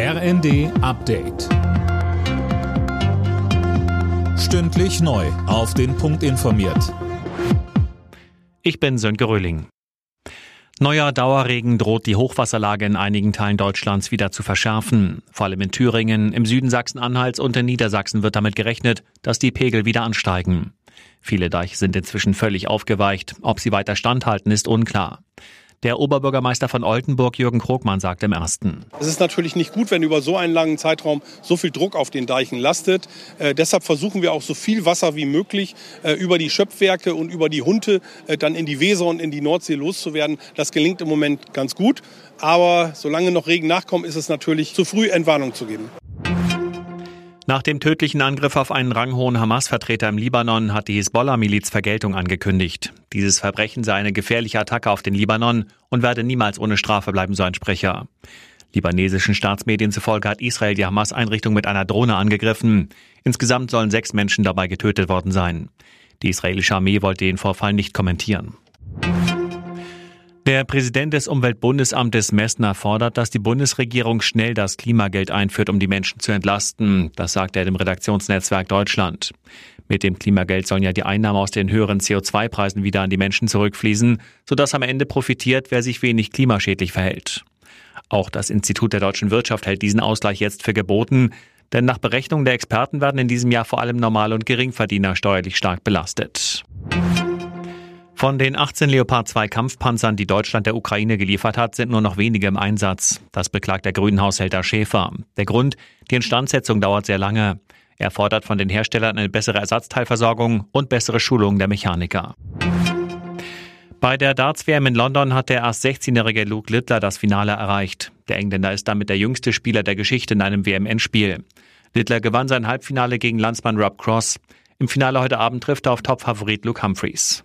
RND Update. Stündlich neu. Auf den Punkt informiert. Ich bin Sönke Röhling. Neuer Dauerregen droht die Hochwasserlage in einigen Teilen Deutschlands wieder zu verschärfen. Vor allem in Thüringen, im Süden Sachsen-Anhalts und in Niedersachsen wird damit gerechnet, dass die Pegel wieder ansteigen. Viele Deiche sind inzwischen völlig aufgeweicht. Ob sie weiter standhalten, ist unklar. Der Oberbürgermeister von Oldenburg, Jürgen Krogmann, sagt im ersten. Es ist natürlich nicht gut, wenn über so einen langen Zeitraum so viel Druck auf den Deichen lastet. Äh, deshalb versuchen wir auch so viel Wasser wie möglich äh, über die Schöpfwerke und über die Hunte äh, dann in die Weser und in die Nordsee loszuwerden. Das gelingt im Moment ganz gut. Aber solange noch Regen nachkommt, ist es natürlich zu früh, Entwarnung zu geben. Nach dem tödlichen Angriff auf einen ranghohen Hamas-Vertreter im Libanon hat die Hisbollah-Miliz Vergeltung angekündigt. Dieses Verbrechen sei eine gefährliche Attacke auf den Libanon und werde niemals ohne Strafe bleiben, so ein Sprecher. Libanesischen Staatsmedien zufolge hat Israel die Hamas-Einrichtung mit einer Drohne angegriffen. Insgesamt sollen sechs Menschen dabei getötet worden sein. Die israelische Armee wollte den Vorfall nicht kommentieren. Der Präsident des Umweltbundesamtes Messner fordert, dass die Bundesregierung schnell das Klimageld einführt, um die Menschen zu entlasten. Das sagt er dem Redaktionsnetzwerk Deutschland. Mit dem Klimageld sollen ja die Einnahmen aus den höheren CO2-Preisen wieder an die Menschen zurückfließen, sodass am Ende profitiert, wer sich wenig klimaschädlich verhält. Auch das Institut der deutschen Wirtschaft hält diesen Ausgleich jetzt für geboten, denn nach Berechnungen der Experten werden in diesem Jahr vor allem Normal- und Geringverdiener steuerlich stark belastet. Von den 18 Leopard 2 Kampfpanzern, die Deutschland der Ukraine geliefert hat, sind nur noch wenige im Einsatz. Das beklagt der Grünenhaushälter Schäfer. Der Grund, die Instandsetzung dauert sehr lange. Er fordert von den Herstellern eine bessere Ersatzteilversorgung und bessere Schulung der Mechaniker. Bei der Darts-WM in London hat der erst 16-jährige Luke Littler das Finale erreicht. Der Engländer ist damit der jüngste Spieler der Geschichte in einem WM-Endspiel. Littler gewann sein Halbfinale gegen Landsmann Rob Cross. Im Finale heute Abend trifft er auf Topfavorit Luke Humphreys.